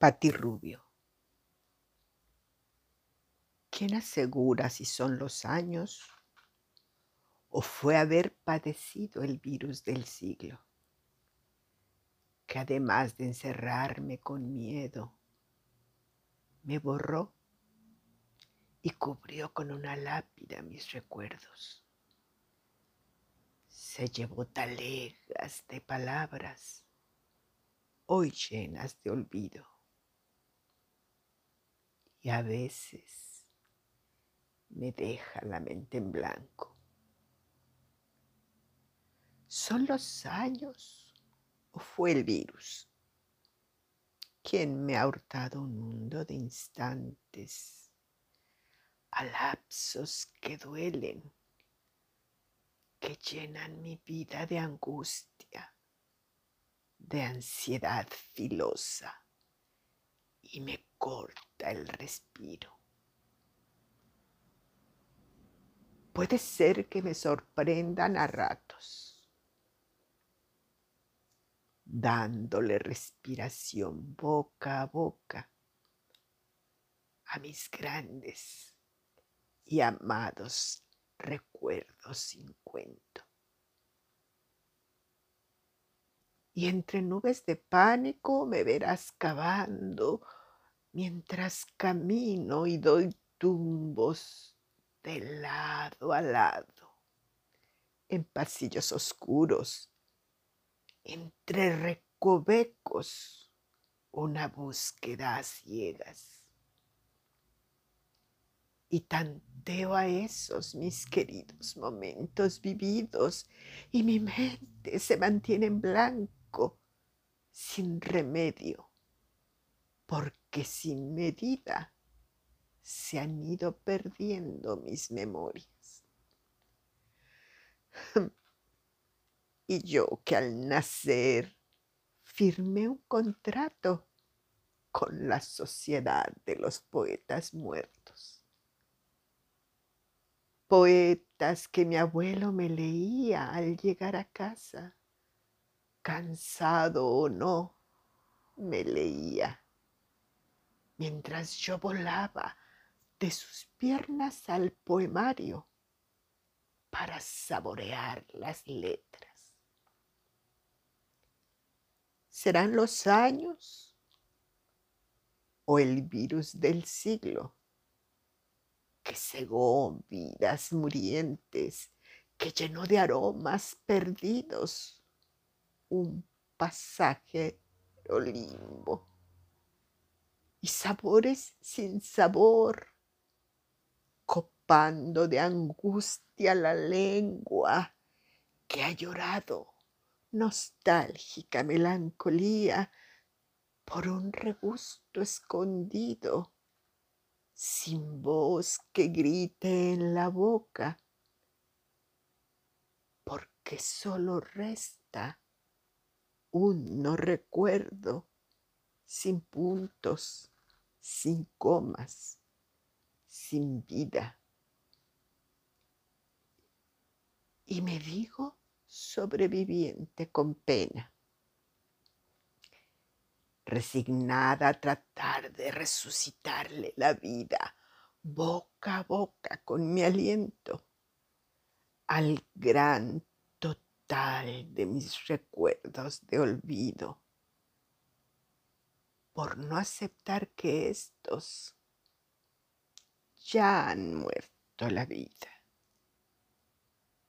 Pati Rubio. ¿Quién asegura si son los años o fue haber padecido el virus del siglo? Que además de encerrarme con miedo, me borró y cubrió con una lápida mis recuerdos. Se llevó talegas de palabras hoy llenas de olvido y a veces me deja la mente en blanco. ¿Son los años o fue el virus quien me ha hurtado un mundo de instantes, a lapsos que duelen, que llenan mi vida de angustia, de ansiedad filosa y me corta el respiro. Puede ser que me sorprendan a ratos, dándole respiración boca a boca a mis grandes y amados recuerdos sin cuento. Y entre nubes de pánico me verás cavando mientras camino y doy tumbos de lado a lado, en pasillos oscuros, entre recovecos, una búsqueda a ciegas. Y tanteo a esos mis queridos momentos vividos y mi mente se mantiene en blanco, sin remedio porque sin medida se han ido perdiendo mis memorias. Y yo que al nacer firmé un contrato con la sociedad de los poetas muertos. Poetas que mi abuelo me leía al llegar a casa, cansado o no, me leía mientras yo volaba de sus piernas al poemario para saborear las letras. ¿Serán los años o el virus del siglo que cegó vidas murientes, que llenó de aromas perdidos un pasaje limbo? Y sabores sin sabor, copando de angustia la lengua que ha llorado nostálgica melancolía por un regusto escondido, sin voz que grite en la boca, porque solo resta un no recuerdo sin puntos sin comas, sin vida. Y me digo sobreviviente con pena, resignada a tratar de resucitarle la vida boca a boca con mi aliento al gran total de mis recuerdos de olvido por no aceptar que estos ya han muerto la vida.